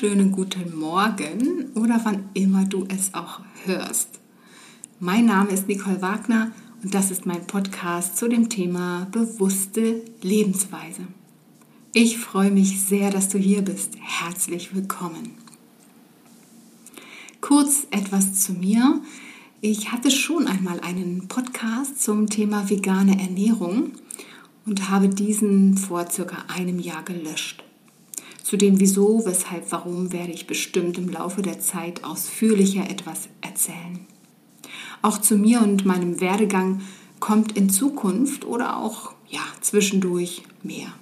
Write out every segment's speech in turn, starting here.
wunderschönen guten Morgen oder wann immer du es auch hörst. Mein Name ist Nicole Wagner und das ist mein Podcast zu dem Thema bewusste Lebensweise. Ich freue mich sehr, dass du hier bist. Herzlich willkommen. Kurz etwas zu mir. Ich hatte schon einmal einen Podcast zum Thema vegane Ernährung und habe diesen vor circa einem Jahr gelöscht. Zu dem Wieso, Weshalb, Warum werde ich bestimmt im Laufe der Zeit ausführlicher etwas erzählen. Auch zu mir und meinem Werdegang kommt in Zukunft oder auch ja, zwischendurch mehr.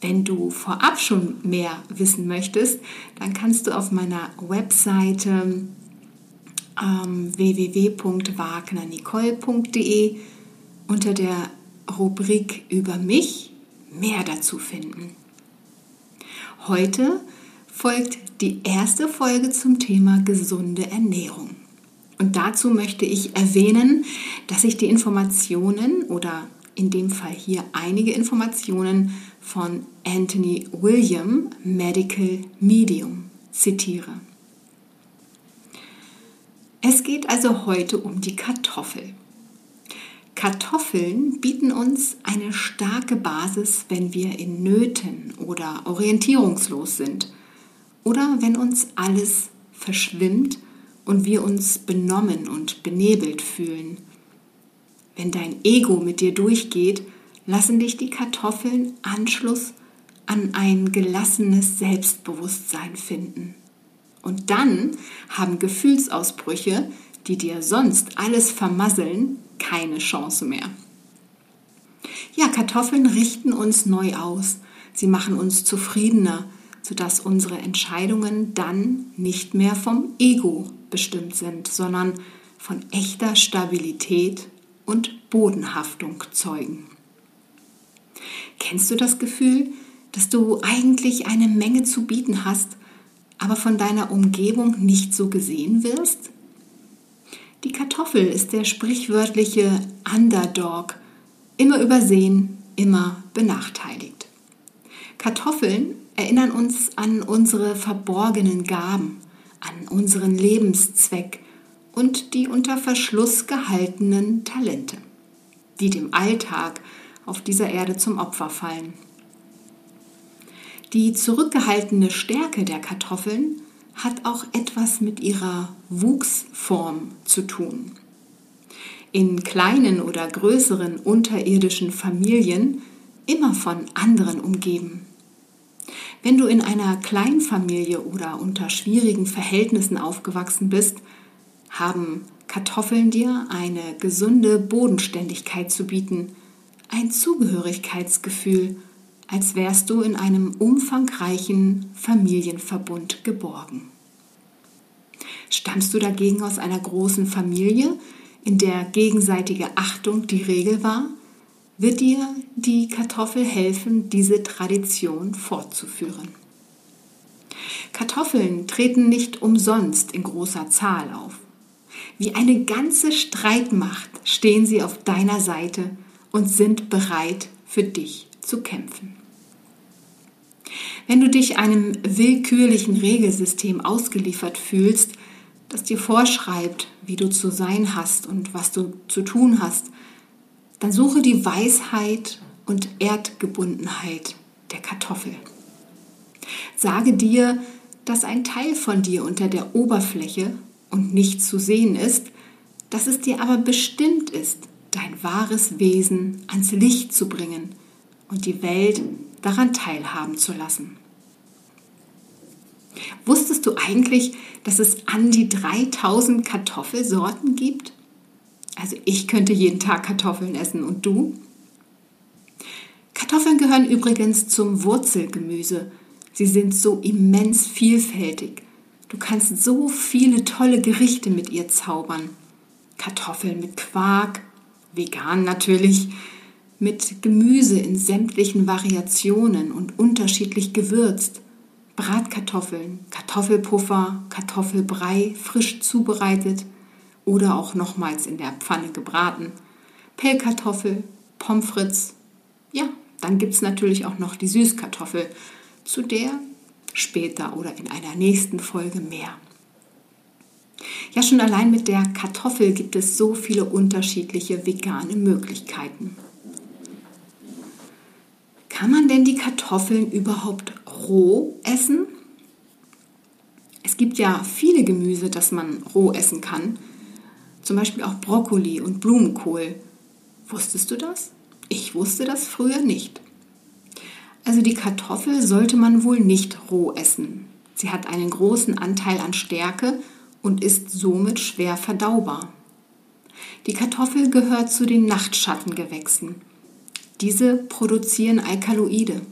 Wenn du vorab schon mehr wissen möchtest, dann kannst du auf meiner Webseite ähm, www.wagnernicole.de unter der Rubrik über mich mehr dazu finden. Heute folgt die erste Folge zum Thema gesunde Ernährung. Und dazu möchte ich erwähnen, dass ich die Informationen oder in dem Fall hier einige Informationen von Anthony William, Medical Medium, zitiere. Es geht also heute um die Kartoffel. Kartoffeln bieten uns eine starke Basis, wenn wir in Nöten oder orientierungslos sind oder wenn uns alles verschwimmt und wir uns benommen und benebelt fühlen. Wenn dein Ego mit dir durchgeht, lassen dich die Kartoffeln Anschluss an ein gelassenes Selbstbewusstsein finden. Und dann haben Gefühlsausbrüche, die dir sonst alles vermasseln, keine Chance mehr. Ja, Kartoffeln richten uns neu aus. Sie machen uns zufriedener, sodass unsere Entscheidungen dann nicht mehr vom Ego bestimmt sind, sondern von echter Stabilität und Bodenhaftung zeugen. Kennst du das Gefühl, dass du eigentlich eine Menge zu bieten hast, aber von deiner Umgebung nicht so gesehen wirst? Die Kartoffel ist der sprichwörtliche Underdog, immer übersehen, immer benachteiligt. Kartoffeln erinnern uns an unsere verborgenen Gaben, an unseren Lebenszweck und die unter Verschluss gehaltenen Talente, die dem Alltag auf dieser Erde zum Opfer fallen. Die zurückgehaltene Stärke der Kartoffeln hat auch etwas mit ihrer Wuchsform zu tun. In kleinen oder größeren unterirdischen Familien immer von anderen umgeben. Wenn du in einer Kleinfamilie oder unter schwierigen Verhältnissen aufgewachsen bist, haben Kartoffeln dir eine gesunde Bodenständigkeit zu bieten, ein Zugehörigkeitsgefühl als wärst du in einem umfangreichen Familienverbund geborgen. Stammst du dagegen aus einer großen Familie, in der gegenseitige Achtung die Regel war, wird dir die Kartoffel helfen, diese Tradition fortzuführen. Kartoffeln treten nicht umsonst in großer Zahl auf. Wie eine ganze Streitmacht stehen sie auf deiner Seite und sind bereit für dich zu kämpfen. Wenn du dich einem willkürlichen Regelsystem ausgeliefert fühlst, das dir vorschreibt, wie du zu sein hast und was du zu tun hast, dann suche die Weisheit und Erdgebundenheit der Kartoffel. Sage dir, dass ein Teil von dir unter der Oberfläche und nicht zu sehen ist, dass es dir aber bestimmt ist, dein wahres Wesen ans Licht zu bringen und die Welt daran teilhaben zu lassen. Wusstest du eigentlich, dass es an die 3000 Kartoffelsorten gibt? Also ich könnte jeden Tag Kartoffeln essen und du? Kartoffeln gehören übrigens zum Wurzelgemüse. Sie sind so immens vielfältig. Du kannst so viele tolle Gerichte mit ihr zaubern. Kartoffeln mit Quark, vegan natürlich, mit Gemüse in sämtlichen Variationen und unterschiedlich gewürzt, Bratkartoffeln, Kartoffelpuffer, Kartoffelbrei frisch zubereitet oder auch nochmals in der Pfanne gebraten, Pellkartoffel, Pommes frites. Ja, dann gibt es natürlich auch noch die Süßkartoffel, zu der später oder in einer nächsten Folge mehr. Ja, schon allein mit der Kartoffel gibt es so viele unterschiedliche vegane Möglichkeiten. Kann man denn die Kartoffeln überhaupt roh essen? Es gibt ja viele Gemüse, das man roh essen kann. Zum Beispiel auch Brokkoli und Blumenkohl. Wusstest du das? Ich wusste das früher nicht. Also die Kartoffel sollte man wohl nicht roh essen. Sie hat einen großen Anteil an Stärke und ist somit schwer verdaubar. Die Kartoffel gehört zu den Nachtschattengewächsen. Diese produzieren Alkaloide.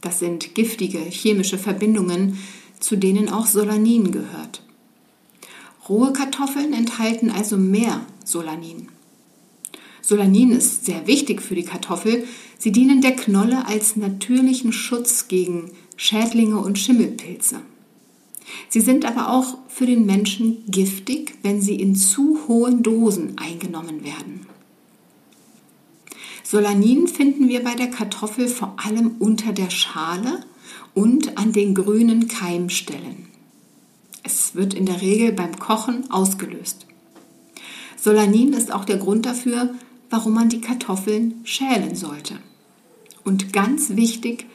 Das sind giftige chemische Verbindungen, zu denen auch Solanin gehört. Rohe Kartoffeln enthalten also mehr Solanin. Solanin ist sehr wichtig für die Kartoffel. Sie dienen der Knolle als natürlichen Schutz gegen Schädlinge und Schimmelpilze. Sie sind aber auch für den Menschen giftig, wenn sie in zu hohen Dosen eingenommen werden. Solanin finden wir bei der Kartoffel vor allem unter der Schale und an den grünen Keimstellen. Es wird in der Regel beim Kochen ausgelöst. Solanin ist auch der Grund dafür, warum man die Kartoffeln schälen sollte. Und ganz wichtig,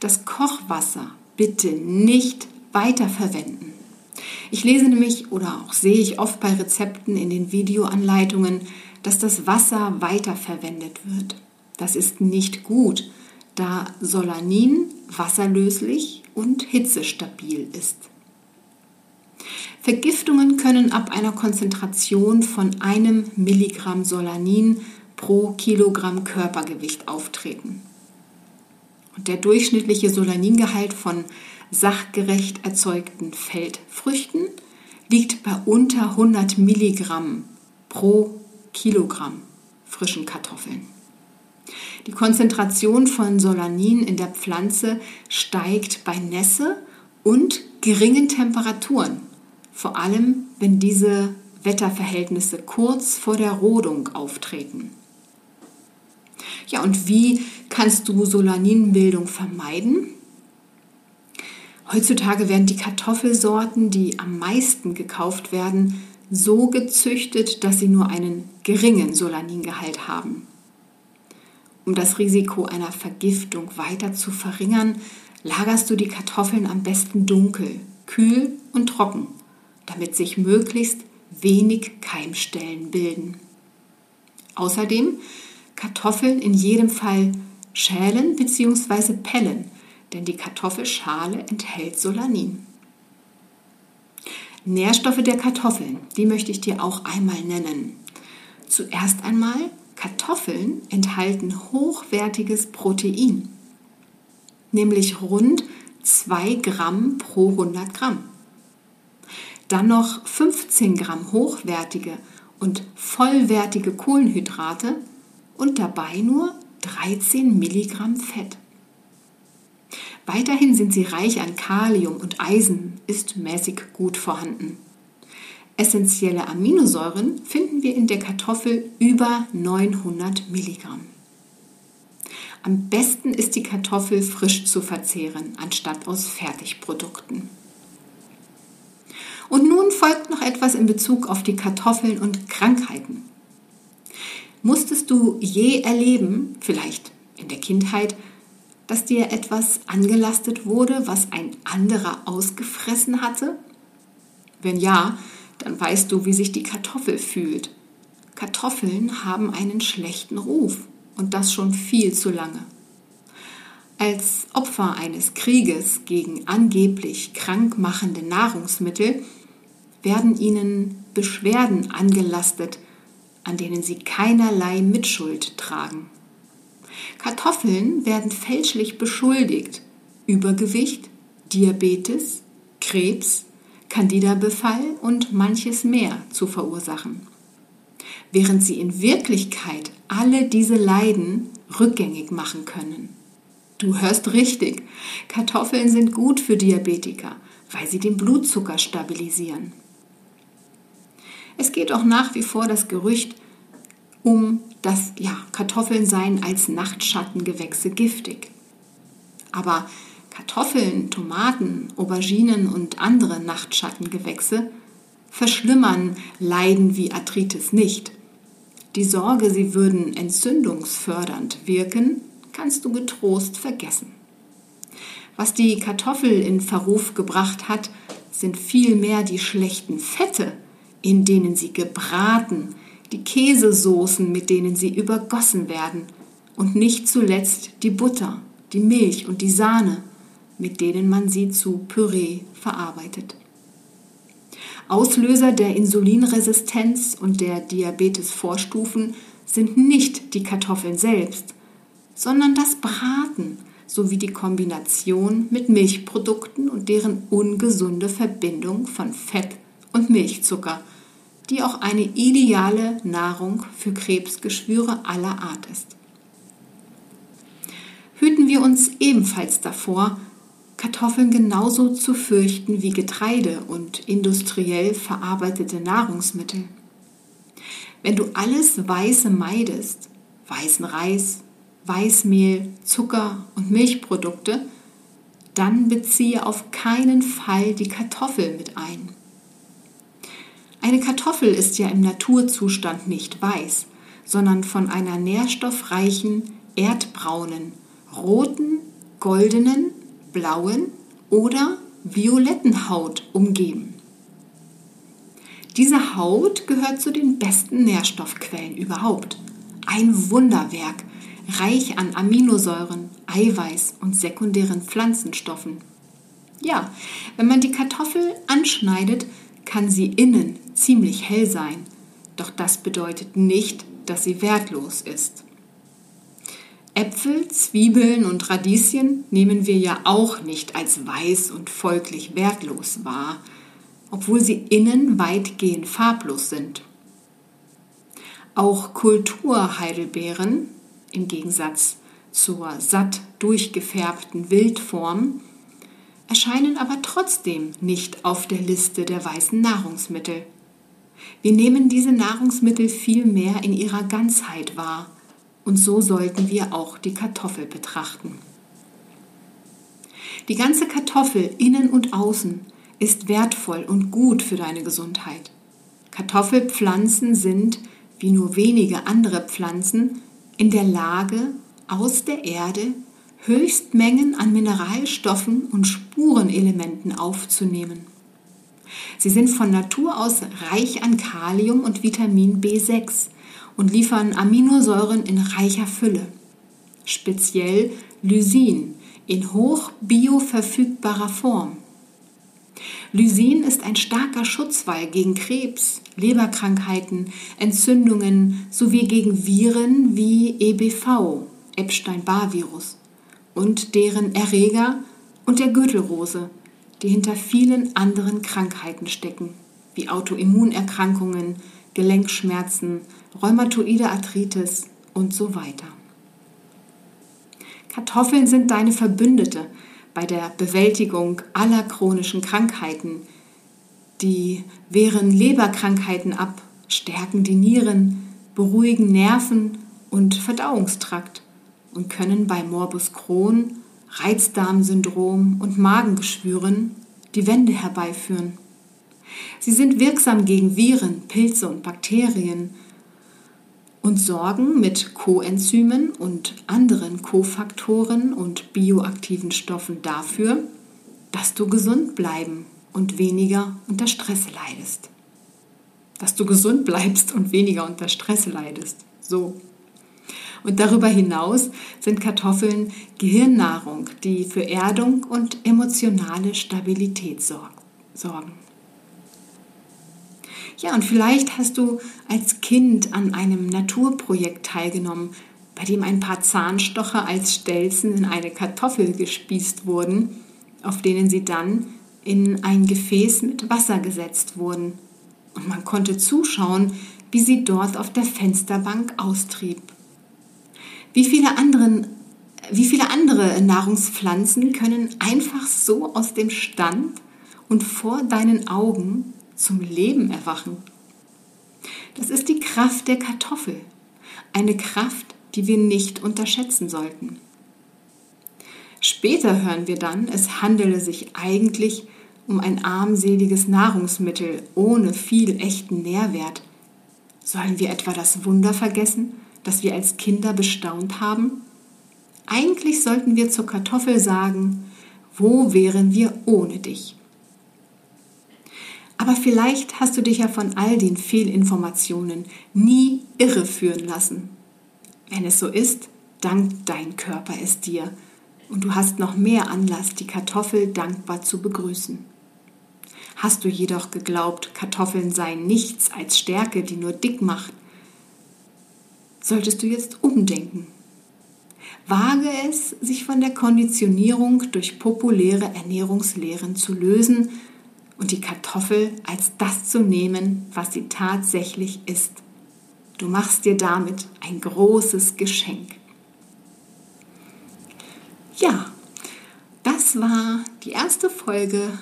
das Kochwasser bitte nicht weiterverwenden. Ich lese nämlich oder auch sehe ich oft bei Rezepten in den Videoanleitungen, dass das Wasser weiterverwendet wird. Das ist nicht gut, da Solanin wasserlöslich und hitzestabil ist. Vergiftungen können ab einer Konzentration von einem Milligramm Solanin pro Kilogramm Körpergewicht auftreten. Und der durchschnittliche Solaningehalt von sachgerecht erzeugten Feldfrüchten liegt bei unter 100 Milligramm pro Kilogramm frischen Kartoffeln. Die Konzentration von Solanin in der Pflanze steigt bei Nässe und geringen Temperaturen, vor allem wenn diese Wetterverhältnisse kurz vor der Rodung auftreten. Ja, und wie kannst du Solaninbildung vermeiden? Heutzutage werden die Kartoffelsorten, die am meisten gekauft werden, so gezüchtet, dass sie nur einen geringen Solaningehalt haben. Um das Risiko einer Vergiftung weiter zu verringern, lagerst du die Kartoffeln am besten dunkel, kühl und trocken, damit sich möglichst wenig Keimstellen bilden. Außerdem Kartoffeln in jedem Fall schälen bzw. pellen, denn die Kartoffelschale enthält Solanin. Nährstoffe der Kartoffeln, die möchte ich dir auch einmal nennen. Zuerst einmal, Kartoffeln enthalten hochwertiges Protein, nämlich rund 2 Gramm pro 100 Gramm. Dann noch 15 Gramm hochwertige und vollwertige Kohlenhydrate und dabei nur 13 Milligramm Fett. Weiterhin sind sie reich an Kalium und Eisen, ist mäßig gut vorhanden. Essentielle Aminosäuren finden wir in der Kartoffel über 900 Milligramm. Am besten ist die Kartoffel frisch zu verzehren, anstatt aus Fertigprodukten. Und nun folgt noch etwas in Bezug auf die Kartoffeln und Krankheiten. Musstest du je erleben, vielleicht in der Kindheit, dass dir etwas angelastet wurde, was ein anderer ausgefressen hatte? Wenn ja, dann weißt du, wie sich die Kartoffel fühlt. Kartoffeln haben einen schlechten Ruf und das schon viel zu lange. Als Opfer eines Krieges gegen angeblich krankmachende Nahrungsmittel werden ihnen Beschwerden angelastet, an denen sie keinerlei Mitschuld tragen. Kartoffeln werden fälschlich beschuldigt, Übergewicht, Diabetes, Krebs, Candida-Befall und manches mehr zu verursachen. Während sie in Wirklichkeit alle diese Leiden rückgängig machen können. Du hörst richtig, Kartoffeln sind gut für Diabetiker, weil sie den Blutzucker stabilisieren. Es geht auch nach wie vor das Gerücht um das ja, Kartoffeln seien als Nachtschattengewächse giftig. Aber Kartoffeln, Tomaten, Auberginen und andere Nachtschattengewächse verschlimmern Leiden wie Arthritis nicht. Die Sorge, sie würden entzündungsfördernd wirken, kannst du getrost vergessen. Was die Kartoffel in Verruf gebracht hat, sind vielmehr die schlechten Fette, in denen sie gebraten, die Käsesoßen, mit denen sie übergossen werden und nicht zuletzt die Butter, die Milch und die Sahne, mit denen man sie zu Püree verarbeitet. Auslöser der Insulinresistenz und der Diabetesvorstufen sind nicht die Kartoffeln selbst, sondern das Braten sowie die Kombination mit Milchprodukten und deren ungesunde Verbindung von Fett und Milchzucker, die auch eine ideale Nahrung für Krebsgeschwüre aller Art ist. Hüten wir uns ebenfalls davor, Kartoffeln genauso zu fürchten wie Getreide und industriell verarbeitete Nahrungsmittel. Wenn du alles Weiße meidest, weißen Reis, Weißmehl, Zucker und Milchprodukte, dann beziehe auf keinen Fall die Kartoffel mit ein. Eine Kartoffel ist ja im Naturzustand nicht weiß, sondern von einer nährstoffreichen, erdbraunen, roten, goldenen blauen oder violetten Haut umgeben. Diese Haut gehört zu den besten Nährstoffquellen überhaupt. Ein Wunderwerk, reich an Aminosäuren, Eiweiß und sekundären Pflanzenstoffen. Ja, wenn man die Kartoffel anschneidet, kann sie innen ziemlich hell sein, doch das bedeutet nicht, dass sie wertlos ist. Äpfel, Zwiebeln und Radieschen nehmen wir ja auch nicht als weiß und folglich wertlos wahr, obwohl sie innen weitgehend farblos sind. Auch Kulturheidelbeeren, im Gegensatz zur satt durchgefärbten Wildform, erscheinen aber trotzdem nicht auf der Liste der weißen Nahrungsmittel. Wir nehmen diese Nahrungsmittel vielmehr in ihrer Ganzheit wahr und so sollten wir auch die Kartoffel betrachten. Die ganze Kartoffel innen und außen ist wertvoll und gut für deine Gesundheit. Kartoffelpflanzen sind, wie nur wenige andere Pflanzen, in der Lage, aus der Erde Höchstmengen an Mineralstoffen und Spurenelementen aufzunehmen. Sie sind von Natur aus reich an Kalium und Vitamin B6, und liefern Aminosäuren in reicher Fülle. Speziell Lysin in hoch bioverfügbarer Form. Lysin ist ein starker Schutzwall gegen Krebs, Leberkrankheiten, Entzündungen sowie gegen Viren wie EBV, Epstein-Barr-Virus, und deren Erreger und der Gürtelrose, die hinter vielen anderen Krankheiten stecken, wie Autoimmunerkrankungen, Gelenkschmerzen, rheumatoide Arthritis und so weiter. Kartoffeln sind deine Verbündete bei der Bewältigung aller chronischen Krankheiten. Die wehren Leberkrankheiten ab, stärken die Nieren, beruhigen Nerven und Verdauungstrakt und können bei Morbus Crohn, Reizdarmsyndrom und Magengeschwüren die Wende herbeiführen. Sie sind wirksam gegen Viren, Pilze und Bakterien und sorgen mit Coenzymen und anderen Kofaktoren und bioaktiven Stoffen dafür, dass du gesund bleiben und weniger unter Stress leidest. Dass du gesund bleibst und weniger unter Stress leidest. So. Und darüber hinaus sind Kartoffeln Gehirnnahrung, die für Erdung und emotionale Stabilität sorgen. Ja, und vielleicht hast du als Kind an einem Naturprojekt teilgenommen, bei dem ein paar Zahnstocher als Stelzen in eine Kartoffel gespießt wurden, auf denen sie dann in ein Gefäß mit Wasser gesetzt wurden. Und man konnte zuschauen, wie sie dort auf der Fensterbank austrieb. Wie viele, anderen, wie viele andere Nahrungspflanzen können einfach so aus dem Stand und vor deinen Augen zum Leben erwachen. Das ist die Kraft der Kartoffel, eine Kraft, die wir nicht unterschätzen sollten. Später hören wir dann, es handele sich eigentlich um ein armseliges Nahrungsmittel ohne viel echten Nährwert. Sollen wir etwa das Wunder vergessen, das wir als Kinder bestaunt haben? Eigentlich sollten wir zur Kartoffel sagen, wo wären wir ohne dich? Aber vielleicht hast du dich ja von all den Fehlinformationen nie irreführen lassen. Wenn es so ist, dankt dein Körper es dir und du hast noch mehr Anlass, die Kartoffel dankbar zu begrüßen. Hast du jedoch geglaubt, Kartoffeln seien nichts als Stärke, die nur dick macht, solltest du jetzt umdenken. Wage es, sich von der Konditionierung durch populäre Ernährungslehren zu lösen und die Kartoffel als das zu nehmen, was sie tatsächlich ist. Du machst dir damit ein großes Geschenk. Ja, das war die erste Folge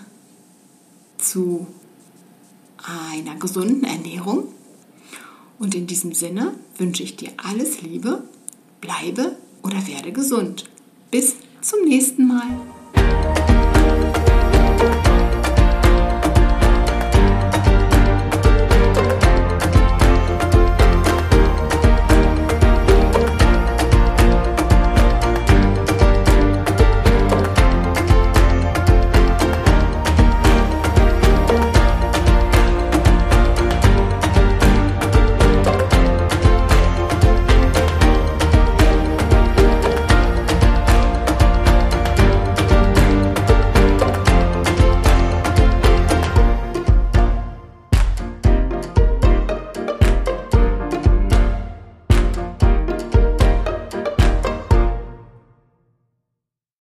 zu einer gesunden Ernährung. Und in diesem Sinne wünsche ich dir alles Liebe, bleibe oder werde gesund. Bis zum nächsten Mal.